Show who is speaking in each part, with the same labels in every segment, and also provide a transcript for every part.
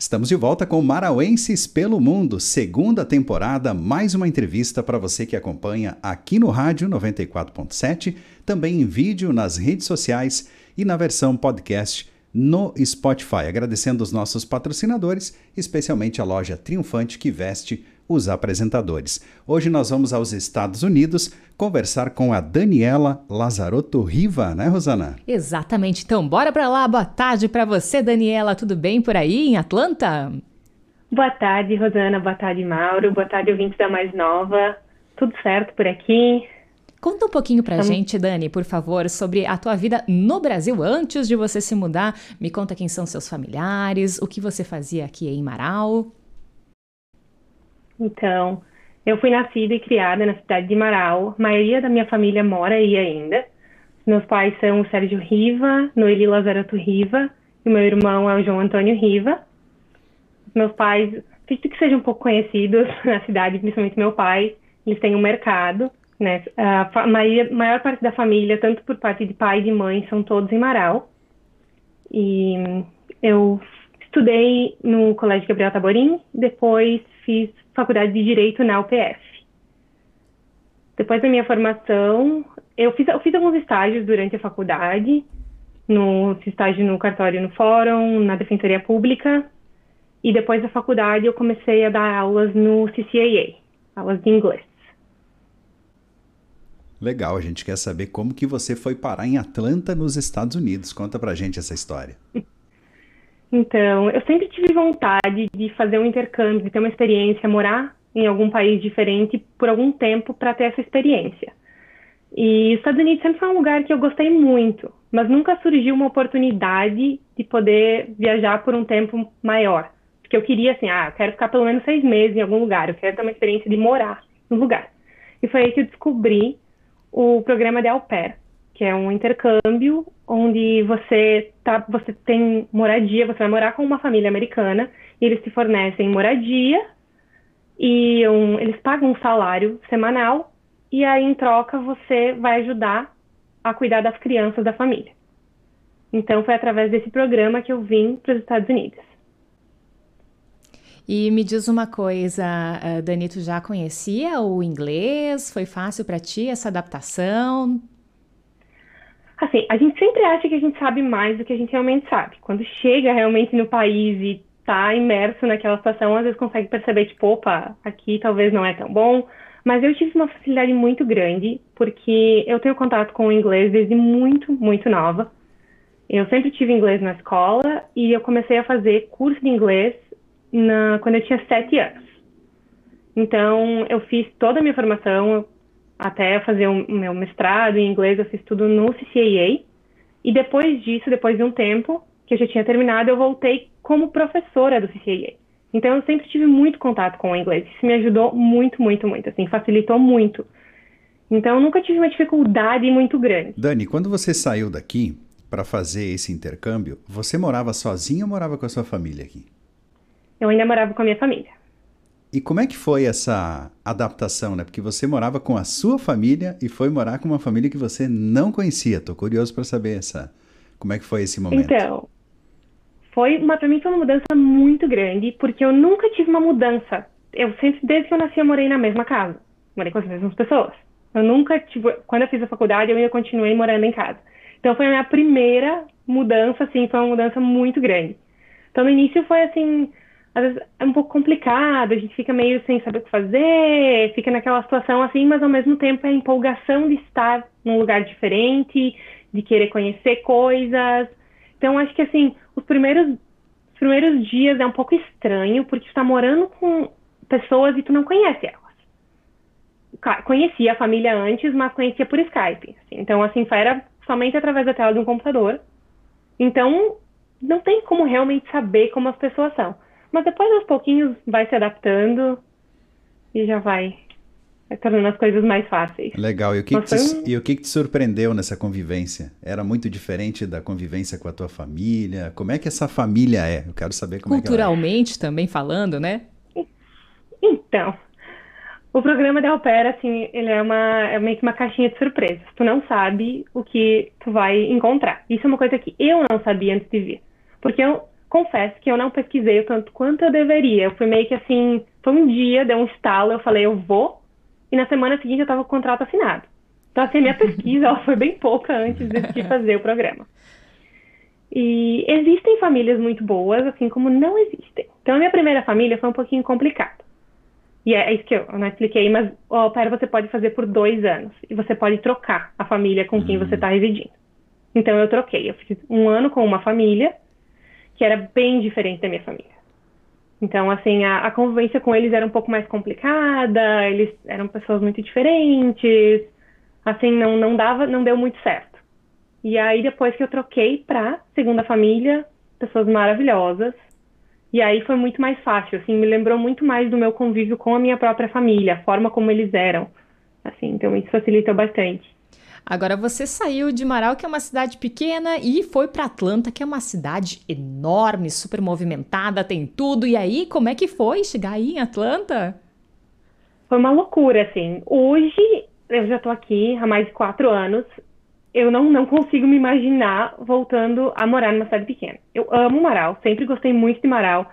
Speaker 1: Estamos de volta com Marauenses pelo Mundo, segunda temporada, mais uma entrevista para você que acompanha aqui no rádio 94.7, também em vídeo nas redes sociais e na versão podcast no Spotify. Agradecendo os nossos patrocinadores, especialmente a loja Triunfante que veste os apresentadores. Hoje nós vamos aos Estados Unidos conversar com a Daniela Lazarotto Riva, né, Rosana?
Speaker 2: Exatamente. Então, bora para lá. Boa tarde para você, Daniela. Tudo bem por aí em Atlanta?
Speaker 3: Boa tarde, Rosana. Boa tarde, Mauro. Boa tarde, ouvintes da Mais Nova. Tudo certo por aqui?
Speaker 2: Conta um pouquinho pra gente, Dani, por favor, sobre a tua vida no Brasil antes de você se mudar. Me conta quem são seus familiares, o que você fazia aqui em Marau.
Speaker 3: Então, eu fui nascida e criada na cidade de Marau. A maioria da minha família mora aí ainda. Meus pais são o Sérgio Riva, Noeli Lazarato Riva, e meu irmão é o João Antônio Riva. Meus pais, acredito que sejam um pouco conhecidos na cidade, principalmente meu pai, eles têm um mercado, né? A maior, parte da família, tanto por parte de pai e de mãe, são todos em Marau. E eu estudei no Colégio Gabriel Taborim, depois fiz faculdade de Direito na UPF. Depois da minha formação, eu fiz, eu fiz alguns estágios durante a faculdade, no estágio no cartório no fórum, na Defensoria Pública, e depois da faculdade eu comecei a dar aulas no CCAA, aulas de inglês.
Speaker 1: Legal, a gente quer saber como que você foi parar em Atlanta, nos Estados Unidos. Conta pra gente essa história.
Speaker 3: Então, eu sempre tive vontade de fazer um intercâmbio, de ter uma experiência, morar em algum país diferente por algum tempo para ter essa experiência. E os Estados Unidos sempre foi um lugar que eu gostei muito, mas nunca surgiu uma oportunidade de poder viajar por um tempo maior. Porque eu queria, assim, ah, eu quero ficar pelo menos seis meses em algum lugar, eu quero ter uma experiência de morar no lugar. E foi aí que eu descobri o programa de Au Pair, que é um intercâmbio onde você tá, você tem moradia, você vai morar com uma família americana e eles te fornecem moradia e um, eles pagam um salário semanal e aí em troca você vai ajudar a cuidar das crianças da família. Então foi através desse programa que eu vim para os Estados Unidos.
Speaker 2: E me diz uma coisa, eh, Danito já conhecia o inglês? Foi fácil para ti essa adaptação?
Speaker 3: Assim, a gente sempre acha que a gente sabe mais do que a gente realmente sabe. Quando chega realmente no país e tá imerso naquela situação, às vezes consegue perceber, tipo, opa, aqui talvez não é tão bom. Mas eu tive uma facilidade muito grande, porque eu tenho contato com o inglês desde muito, muito nova. Eu sempre tive inglês na escola e eu comecei a fazer curso de inglês na, quando eu tinha sete anos. Então, eu fiz toda a minha formação, até fazer o meu mestrado em inglês, eu fiz tudo no CCAA. E depois disso, depois de um tempo que eu já tinha terminado, eu voltei como professora do CCAA. Então eu sempre tive muito contato com o inglês. Isso me ajudou muito, muito, muito, assim, facilitou muito. Então eu nunca tive uma dificuldade muito grande.
Speaker 1: Dani, quando você saiu daqui para fazer esse intercâmbio, você morava sozinha ou morava com a sua família aqui?
Speaker 3: Eu ainda morava com a minha família.
Speaker 1: E como é que foi essa adaptação, né? Porque você morava com a sua família e foi morar com uma família que você não conhecia. Tô curioso para saber essa, como é que foi esse momento.
Speaker 3: Então, foi uma para mim foi uma mudança muito grande, porque eu nunca tive uma mudança. Eu sempre desde que eu nasci eu morei na mesma casa. Morei com as mesmas pessoas. Eu nunca tive, quando eu fiz a faculdade, eu ainda continuei morando em casa. Então foi a minha primeira mudança, assim, foi uma mudança muito grande. Então no início foi assim, às vezes é um pouco complicado, a gente fica meio sem saber o que fazer, fica naquela situação assim, mas ao mesmo tempo é a empolgação de estar num lugar diferente, de querer conhecer coisas. Então acho que assim, os primeiros, os primeiros dias é um pouco estranho, porque tu tá morando com pessoas e tu não conhece elas. Conhecia a família antes, mas conhecia por Skype. Assim. Então, assim, era somente através da tela de um computador. Então, não tem como realmente saber como as pessoas são. Mas depois, aos pouquinhos, vai se adaptando e já vai, vai tornando as coisas mais fáceis.
Speaker 1: Legal. E o, que, que te, e o que, que te surpreendeu nessa convivência? Era muito diferente da convivência com a tua família? Como é que essa família é? Eu quero saber como
Speaker 2: é Culturalmente
Speaker 1: é
Speaker 2: é. também falando, né?
Speaker 3: Então, o programa da Opera, assim, ele é, uma, é meio que uma caixinha de surpresas. Tu não sabe o que tu vai encontrar. Isso é uma coisa que eu não sabia antes de vir. Porque eu, confesso que eu não pesquisei o tanto quanto eu deveria. Eu fui meio que assim, foi um dia, deu um estalo, eu falei, eu vou, e na semana seguinte eu estava com o contrato assinado. Então, assim, a minha pesquisa ela foi bem pouca antes de fazer o programa. E existem famílias muito boas, assim como não existem. Então, a minha primeira família foi um pouquinho complicada. E é, isso que eu não expliquei, mas o au pair você pode fazer por dois anos. E você pode trocar a família com quem você está residindo. Então, eu troquei. Eu fiz um ano com uma família que era bem diferente da minha família. Então, assim, a, a convivência com eles era um pouco mais complicada, eles eram pessoas muito diferentes, assim, não, não dava, não deu muito certo. E aí, depois que eu troquei pra segunda família, pessoas maravilhosas, e aí foi muito mais fácil, assim, me lembrou muito mais do meu convívio com a minha própria família, a forma como eles eram, assim, então isso facilitou bastante.
Speaker 2: Agora você saiu de Marau, que é uma cidade pequena, e foi para Atlanta, que é uma cidade enorme, super movimentada, tem tudo. E aí, como é que foi chegar aí em Atlanta?
Speaker 3: Foi uma loucura, assim. Hoje, eu já tô aqui há mais de quatro anos. Eu não, não consigo me imaginar voltando a morar numa cidade pequena. Eu amo Marau, sempre gostei muito de Marau,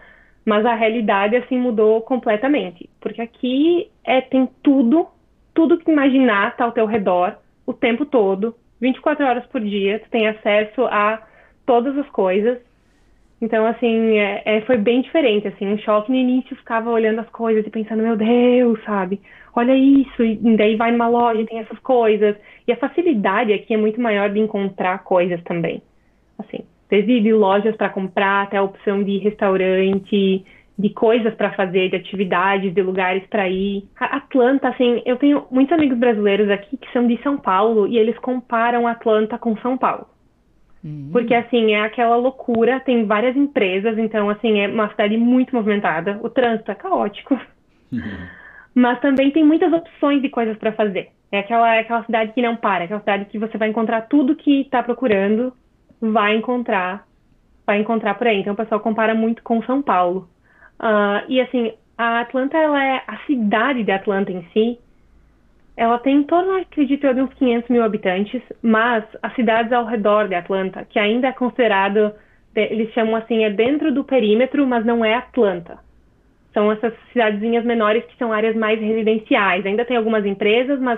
Speaker 3: mas a realidade, assim, mudou completamente. Porque aqui é, tem tudo, tudo que imaginar tá ao teu redor o tempo todo, 24 horas por dia, tu tem acesso a todas as coisas. Então, assim, é, é, foi bem diferente, assim, um choque no início, ficava olhando as coisas e pensando, meu Deus, sabe, olha isso, e daí vai numa loja e tem essas coisas. E a facilidade aqui é muito maior de encontrar coisas também. Assim, desde lojas para comprar até a opção de restaurante, de coisas para fazer, de atividades, de lugares para ir. Atlanta, assim, eu tenho muitos amigos brasileiros aqui que são de São Paulo e eles comparam Atlanta com São Paulo. Uhum. Porque, assim, é aquela loucura, tem várias empresas, então, assim, é uma cidade muito movimentada. O trânsito é caótico. Uhum. Mas também tem muitas opções de coisas para fazer. É aquela, é aquela cidade que não para, é aquela cidade que você vai encontrar tudo que está procurando, vai encontrar, vai encontrar por aí. Então, o pessoal compara muito com São Paulo. Uh, e assim, a Atlanta, ela é a cidade de Atlanta em si, ela tem em torno, acredito eu, de uns 500 mil habitantes, mas as cidades ao redor de Atlanta, que ainda é considerado, eles chamam assim, é dentro do perímetro, mas não é Atlanta. São essas cidadezinhas menores que são áreas mais residenciais. Ainda tem algumas empresas, mas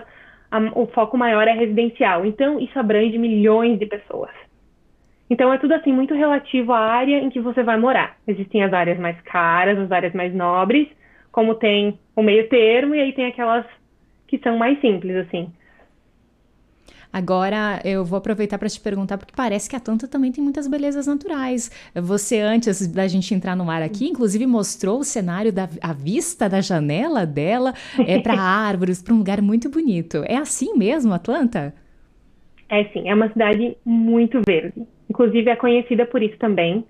Speaker 3: a, o foco maior é residencial. Então, isso abrange milhões de pessoas. Então é tudo assim muito relativo à área em que você vai morar. Existem as áreas mais caras, as áreas mais nobres, como tem o meio termo e aí tem aquelas que são mais simples assim.
Speaker 2: Agora eu vou aproveitar para te perguntar, porque parece que a Atlanta também tem muitas belezas naturais. Você, antes da gente entrar no mar aqui, inclusive mostrou o cenário da a vista da janela dela é para árvores, para um lugar muito bonito. É assim mesmo, Atlanta?
Speaker 3: É sim, é uma cidade muito verde. Inclusive, é conhecida por isso também.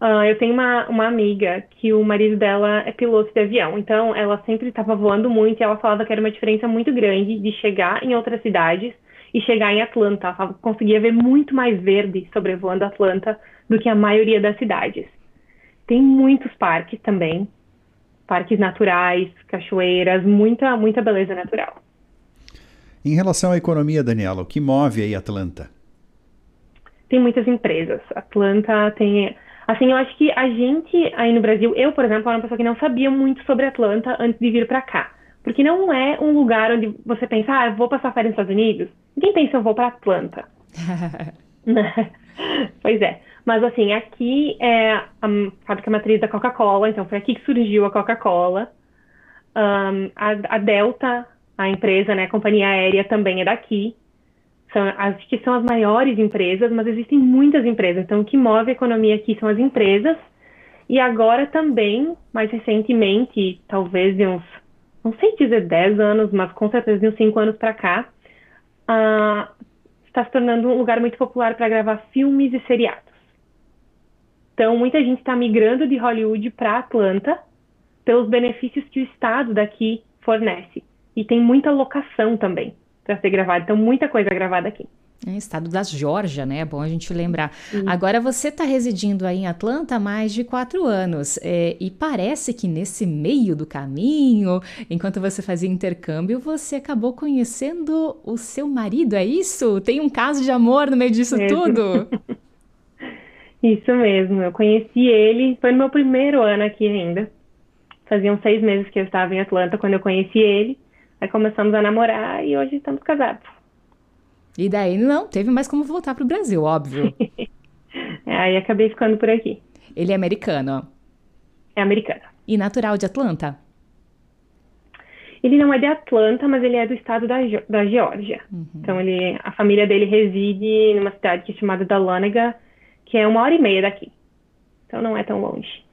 Speaker 3: Uh, eu tenho uma, uma amiga que o marido dela é piloto de avião, então ela sempre estava voando muito e ela falava que era uma diferença muito grande de chegar em outras cidades e chegar em Atlanta. Ela conseguia ver muito mais verde sobrevoando Atlanta do que a maioria das cidades. Tem muitos parques também, parques naturais, cachoeiras, muita, muita beleza natural.
Speaker 1: Em relação à economia, Daniela, o que move aí Atlanta?
Speaker 3: Tem muitas empresas. Atlanta tem. Assim, eu acho que a gente aí no Brasil, eu, por exemplo, era uma pessoa que não sabia muito sobre Atlanta antes de vir para cá. Porque não é um lugar onde você pensa, ah, vou passar férias nos Estados Unidos. Ninguém pensa, eu vou para Atlanta. pois é. Mas, assim, aqui é a fábrica matriz da Coca-Cola, então foi aqui que surgiu a Coca-Cola. Um, a, a, Delta, a empresa, né, a companhia aérea, também é daqui são as que são as maiores empresas, mas existem muitas empresas. Então, o que move a economia aqui são as empresas. E agora também, mais recentemente, talvez de uns, não sei dizer 10 anos, mas com certeza de uns 5 anos para cá, uh, está se tornando um lugar muito popular para gravar filmes e seriados. Então, muita gente está migrando de Hollywood para Atlanta pelos benefícios que o estado daqui fornece. E tem muita locação também para ser gravado. Então, muita coisa gravada aqui.
Speaker 2: É, estado da Geórgia, né? É bom a gente lembrar. Sim. Agora, você está residindo aí em Atlanta há mais de quatro anos. É, e parece que nesse meio do caminho, enquanto você fazia intercâmbio, você acabou conhecendo o seu marido, é isso? Tem um caso de amor no meio disso é. tudo?
Speaker 3: Isso mesmo, eu conheci ele, foi no meu primeiro ano aqui ainda. Faziam seis meses que eu estava em Atlanta quando eu conheci ele. Aí começamos a namorar e hoje estamos casados.
Speaker 2: E daí não teve mais como voltar para o Brasil, óbvio.
Speaker 3: é, aí acabei ficando por aqui.
Speaker 2: Ele é americano?
Speaker 3: É americano.
Speaker 2: E natural de Atlanta?
Speaker 3: Ele não é de Atlanta, mas ele é do estado da, da Geórgia. Uhum. Então ele, a família dele reside numa cidade que é chamada Dahlonega, que é uma hora e meia daqui. Então não é tão longe.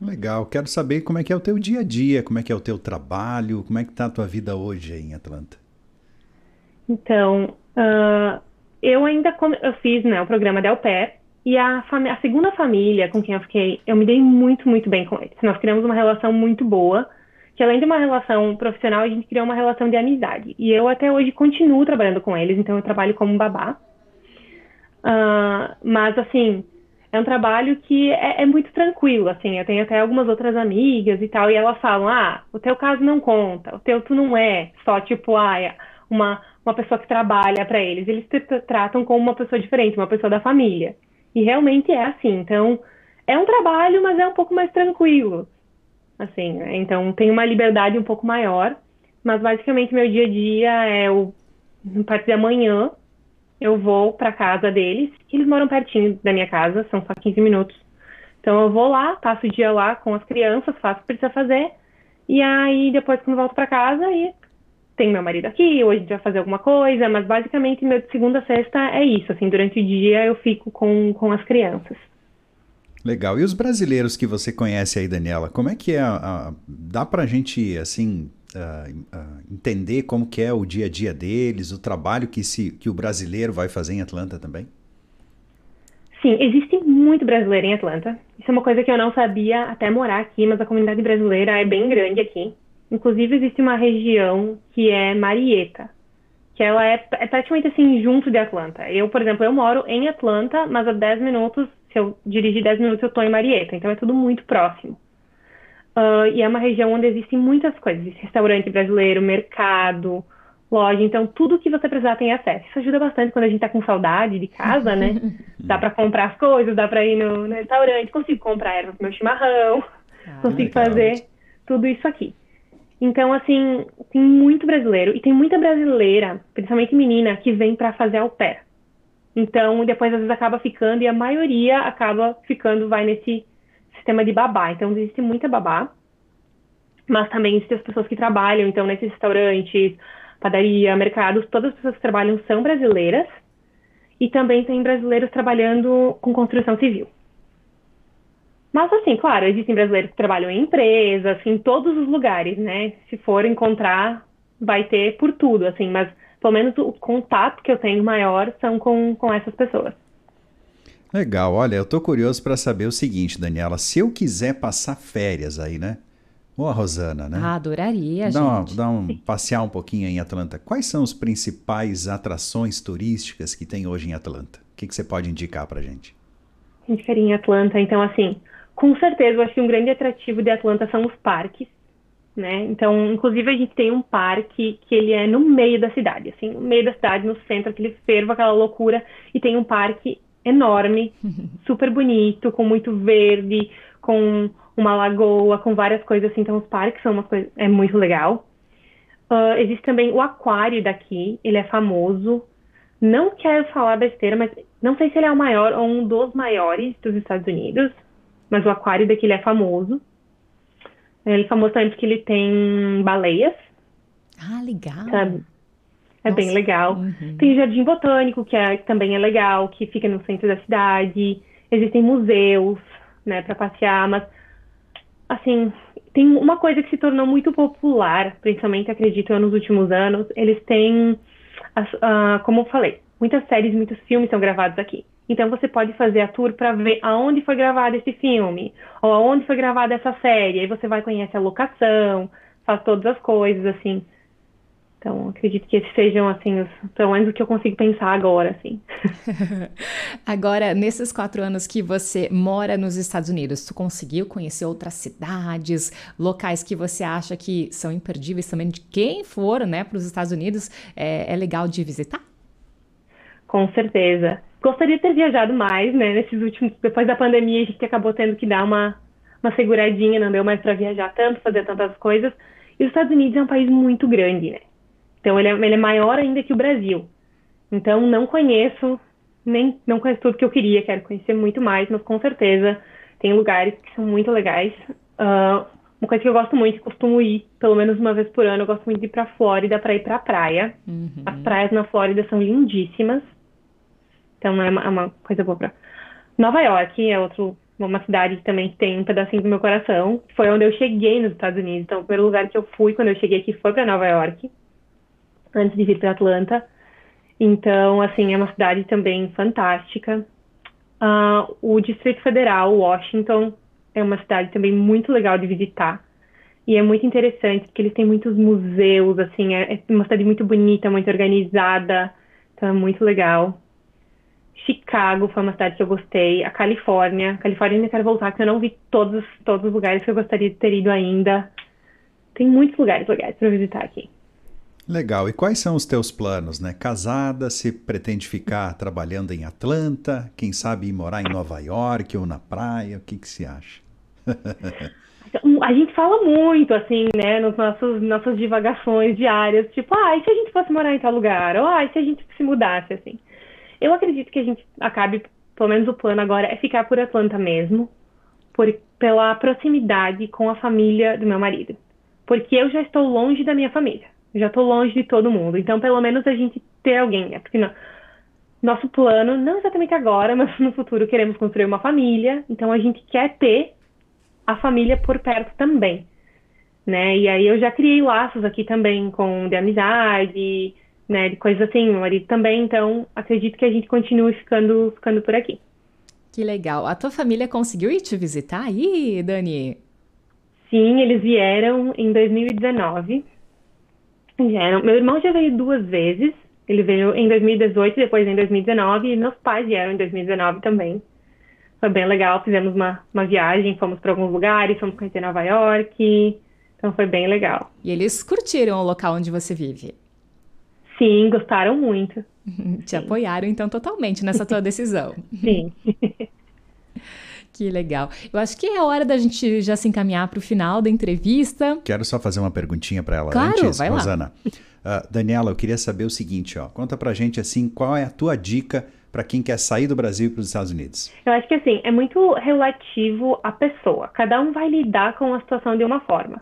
Speaker 1: Legal. Quero saber como é que é o teu dia a dia, como é que é o teu trabalho, como é que tá a tua vida hoje em Atlanta.
Speaker 3: Então, uh, eu ainda eu fiz né, o programa Del Pé e a, a, segunda família com quem eu fiquei, eu me dei muito, muito bem com eles. Nós criamos uma relação muito boa, que além de uma relação profissional, a gente criou uma relação de amizade. E eu até hoje continuo trabalhando com eles, então eu trabalho como babá. Uh, mas, assim, é um trabalho que é, é, muito tranquilo, assim, eu tenho até algumas outras amigas e tal, e elas falam, ah, o teu caso não conta, o teu tu não é só, tipo, ah, é uma, uma pessoa que trabalha para eles, eles te tratam como uma pessoa diferente, uma pessoa da família, e realmente é assim, então, é um trabalho, mas é um pouco mais tranquilo, assim, né? então tem uma liberdade um pouco maior, mas basicamente meu dia a dia é o, a partir de amanhã, eu vou para casa deles, que eles moram pertinho da minha casa, são só 15 minutos. Então eu vou lá, passo o dia lá com as crianças, faço o que precisa fazer, e aí depois quando volto para casa, e tem meu marido aqui, hoje a gente vai fazer alguma coisa, mas basicamente meu de segunda a sexta é isso, assim, durante o dia eu fico com, com as crianças.
Speaker 1: Legal. E os brasileiros que você conhece aí, Daniela, como é que é? A, a, dá pra gente, assim, entender como que é o dia a dia deles, o trabalho que, se, que o brasileiro vai fazer em Atlanta também?
Speaker 3: Sim, existe muito brasileiro em Atlanta. Isso é uma coisa que eu não sabia até morar aqui, mas a comunidade brasileira é bem grande aqui. Inclusive, existe uma região que é Marietta, que ela é, é praticamente assim, junto de Atlanta. Eu, por exemplo, eu moro em Atlanta, mas a 10 minutos, se eu dirigir 10 minutos, eu estou em Marietta. Então, é tudo muito próximo. Uh, e é uma região onde existem muitas coisas, restaurante brasileiro, mercado, loja, então tudo que você precisar tem acesso. Isso ajuda bastante quando a gente tá com saudade de casa, né? dá para comprar as coisas, dá para ir no, no, restaurante, consigo comprar erva pro meu chimarrão, ah, consigo legal. fazer tudo isso aqui. Então, assim, tem muito brasileiro e tem muita brasileira, principalmente menina, que vem para fazer au pair. Então, depois às vezes acaba ficando e a maioria acaba ficando, vai nesse sistema de babá. Então, existe muita babá, mas também existem as pessoas que trabalham, então, nesses restaurantes, padaria, mercados, todas as pessoas que trabalham são brasileiras. E também tem brasileiros trabalhando com construção civil. Mas, assim, claro, existem brasileiros que trabalham em empresas, em todos os lugares, né? Se for encontrar, vai ter por tudo, assim, mas pelo menos o contato que eu tenho maior são com, com essas pessoas.
Speaker 1: Legal, olha, eu tô curioso para saber o seguinte, Daniela, se eu quiser passar férias aí, né? Ou a Rosana, né?
Speaker 2: Ah, adoraria,
Speaker 1: dá
Speaker 2: gente.
Speaker 1: Uma, dá um passear um pouquinho em Atlanta. Quais são as principais atrações turísticas que tem hoje em Atlanta? O que, que você pode indicar pra gente?
Speaker 3: A gente em Atlanta, então assim, com certeza eu acho que um grande atrativo de Atlanta são os parques, né? Então, inclusive a gente tem um parque que ele é no meio da cidade, assim, no meio da cidade, no centro, aquele fervo, aquela loucura, e tem um parque enorme, super bonito, com muito verde, com uma lagoa, com várias coisas assim. Então, os parques são uma coisa, é muito legal. Uh, existe também o aquário daqui, ele é famoso. Não quero falar besteira, mas não sei se ele é o maior ou um dos maiores dos Estados Unidos, mas o aquário daqui ele é famoso. Ele é famoso também porque ele tem baleias.
Speaker 2: Ah, legal.
Speaker 3: Sabe? É Nossa. bem legal. Uhum. Tem Jardim Botânico, que, é, que também é legal, que fica no centro da cidade. Existem museus, né, para passear, mas, assim, tem uma coisa que se tornou muito popular, principalmente, acredito eu, nos últimos anos. Eles têm, as, uh, como eu falei, muitas séries, muitos filmes são gravados aqui. Então você pode fazer a tour para ver aonde foi gravado esse filme, ou aonde foi gravada essa série. Aí você vai conhecer a locação, faz todas as coisas, assim. Então, acredito que esses sejam, assim, os, pelo menos o que eu consigo pensar agora, assim.
Speaker 2: agora, nesses quatro anos que você mora nos Estados Unidos, tu conseguiu conhecer outras cidades, locais que você acha que são imperdíveis também de quem for, né, para os Estados Unidos, é, é legal de visitar?
Speaker 3: Com certeza. gostaria de ter viajado mais, né? Nesses últimos, depois da pandemia, a gente acabou tendo que dar uma, uma seguradinha, não deu mais para viajar tanto, fazer tantas coisas. E os Estados Unidos é um país muito grande, né? Então ele é, ele é maior ainda que o Brasil. Então não conheço, nem não conheço tudo que eu queria, quero conhecer muito mais, mas com certeza tem lugares que são muito legais. Uh, uma coisa que eu gosto muito, costumo ir pelo menos uma vez por ano, eu gosto muito de ir pra Flórida para ir pra praia. Uhum. As praias na Flórida são lindíssimas. Então é uma, é uma coisa boa pra. Nova York é outro, uma cidade que também tem um pedacinho do meu coração. Foi onde eu cheguei nos Estados Unidos. Então, o primeiro lugar que eu fui quando eu cheguei aqui foi para Nova York, antes de vir para Atlanta. Então, assim, é uma cidade também fantástica. Uh, o Distrito Federal, Washington, é uma cidade também muito legal de visitar. E é muito interessante, porque eles têm muitos museus, assim, é, é uma cidade muito bonita, muito organizada. Então, é muito legal. Chicago foi uma cidade que eu gostei. A Califórnia. A Califórnia ainda quero voltar, porque eu não vi todos, todos os lugares que eu gostaria de ter ido ainda. Tem muitos lugares legais para visitar aqui.
Speaker 1: Legal. E quais são os teus planos, né? Casada, se pretende ficar trabalhando em Atlanta, quem sabe ir morar em Nova York ou na praia, o que que se acha?
Speaker 3: a gente fala muito, assim, né, nos nossos nossas divagações diárias, tipo, ah, e se a gente fosse morar em tal lugar? Ou, ah, e se a gente se mudasse, assim? Eu acredito que a gente acabe, pelo menos o plano agora, é ficar por Atlanta mesmo, por, pela proximidade com a família do meu marido. Porque eu já estou longe da minha família já estou longe de todo mundo. Então, pelo menos a gente ter alguém, né? Porque não, nosso plano, não exatamente agora, mas no futuro queremos construir uma família. Então, a gente quer ter a família por perto também, né? E aí eu já criei laços aqui também com de amizade, né? De coisas assim, meu marido também. Então, acredito que a gente continue ficando, ficando por aqui.
Speaker 2: Que legal. A tua família conseguiu ir te visitar aí, Dani?
Speaker 3: Sim, eles vieram em 2019 Vieram. Meu irmão já veio duas vezes. Ele veio em 2018 e depois em 2019. E meus pais vieram em 2019 também. Foi bem legal. Fizemos uma, uma viagem, fomos para alguns lugares, fomos conhecer Nova York. Então foi bem legal.
Speaker 2: E eles curtiram o local onde você vive?
Speaker 3: Sim, gostaram muito.
Speaker 2: Te Sim. apoiaram então totalmente nessa tua decisão.
Speaker 3: Sim.
Speaker 2: Que legal. Eu acho que é hora da gente já se encaminhar para o final da entrevista.
Speaker 1: Quero só fazer uma perguntinha para ela
Speaker 2: claro,
Speaker 1: antes,
Speaker 2: vai
Speaker 1: Rosana. Lá. Uh, Daniela, eu queria saber o seguinte, ó. Conta pra gente assim, qual é a tua dica para quem quer sair do Brasil para os Estados Unidos?
Speaker 3: Eu acho que assim, é muito relativo à pessoa. Cada um vai lidar com a situação de uma forma.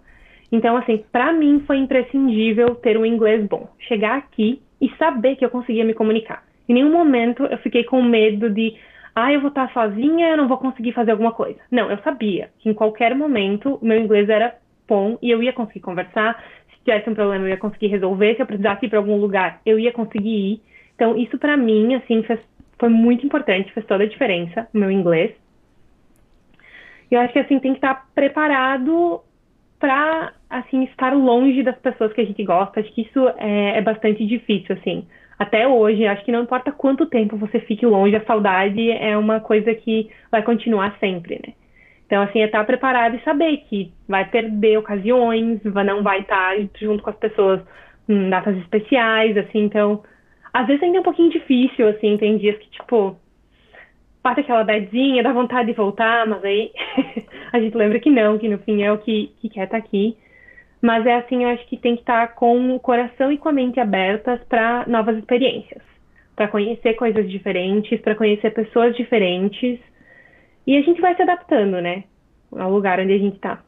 Speaker 3: Então, assim, para mim foi imprescindível ter um inglês bom. Chegar aqui e saber que eu conseguia me comunicar. Em nenhum momento eu fiquei com medo de ah, eu vou estar sozinha, eu não vou conseguir fazer alguma coisa. Não, eu sabia que em qualquer momento o meu inglês era bom e eu ia conseguir conversar. Se tivesse um problema, eu ia conseguir resolver. Se eu precisasse ir para algum lugar, eu ia conseguir ir. Então, isso para mim, assim, fez, foi muito importante, fez toda a diferença, o meu inglês. E eu acho que, assim, tem que estar preparado para, assim, estar longe das pessoas que a gente gosta. Acho que isso é, é bastante difícil, assim até hoje, acho que não importa quanto tempo você fique longe, a saudade é uma coisa que vai continuar sempre, né? Então, assim, é estar preparado e saber que vai perder ocasiões, não vai estar junto com as pessoas em datas especiais, assim, então, às vezes ainda é um pouquinho difícil, assim, tem dias que, tipo, bate aquela badzinha, dá vontade de voltar, mas aí a gente lembra que não, que no fim é o que, que quer estar aqui. Mas é assim, eu acho que tem que estar com o coração e com a mente abertas para novas experiências, para conhecer coisas diferentes, para conhecer pessoas diferentes. E a gente vai se adaptando, né, ao lugar onde a gente está.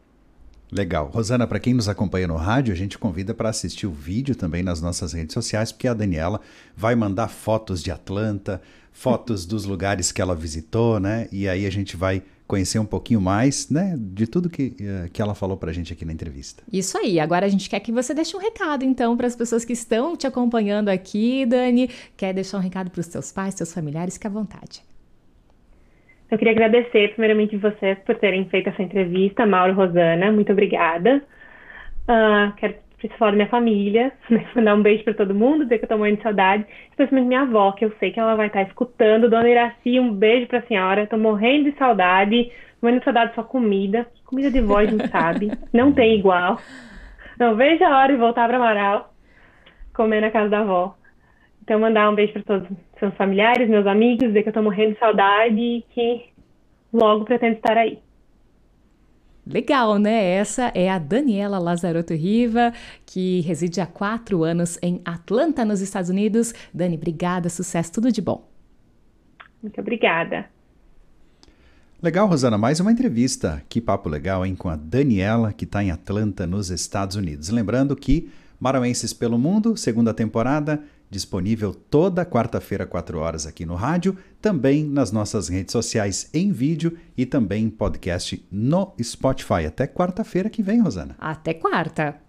Speaker 1: Legal. Rosana, para quem nos acompanha no rádio, a gente convida para assistir o vídeo também nas nossas redes sociais, porque a Daniela vai mandar fotos de Atlanta, fotos dos lugares que ela visitou, né? E aí a gente vai conhecer um pouquinho mais, né, de tudo que, uh, que ela falou para a gente aqui na entrevista.
Speaker 2: Isso aí. Agora a gente quer que você deixe um recado, então, para as pessoas que estão te acompanhando aqui, Dani. Quer deixar um recado para os seus pais, seus familiares? Fique à vontade.
Speaker 3: Eu queria agradecer, primeiramente, vocês por terem feito essa entrevista, Mauro e Rosana. Muito obrigada. Uh, quero falar da minha família, né? mandar um beijo para todo mundo, dizer que eu tô morrendo de saudade, especialmente minha avó, que eu sei que ela vai estar escutando. Dona Iraci, um beijo para a senhora, tô morrendo de saudade, morrendo de saudade de sua comida. Comida de a gente sabe, não tem igual. Não vejo a hora de voltar para Amaral, comer na casa da avó. Então, mandar um beijo para todos os seus familiares, meus amigos, dizer que eu estou morrendo de saudade e que logo pretendo estar aí.
Speaker 2: Legal, né? Essa é a Daniela Lazarotto Riva, que reside há quatro anos em Atlanta, nos Estados Unidos. Dani, obrigada, sucesso, tudo de bom.
Speaker 3: Muito obrigada.
Speaker 1: Legal, Rosana, mais uma entrevista. Que papo legal, hein? Com a Daniela, que está em Atlanta, nos Estados Unidos. Lembrando que Marauenses pelo Mundo, segunda temporada, disponível toda quarta-feira, 4 horas aqui no rádio, também nas nossas redes sociais em vídeo e também em podcast no Spotify. Até quarta-feira que vem, Rosana.
Speaker 2: Até quarta.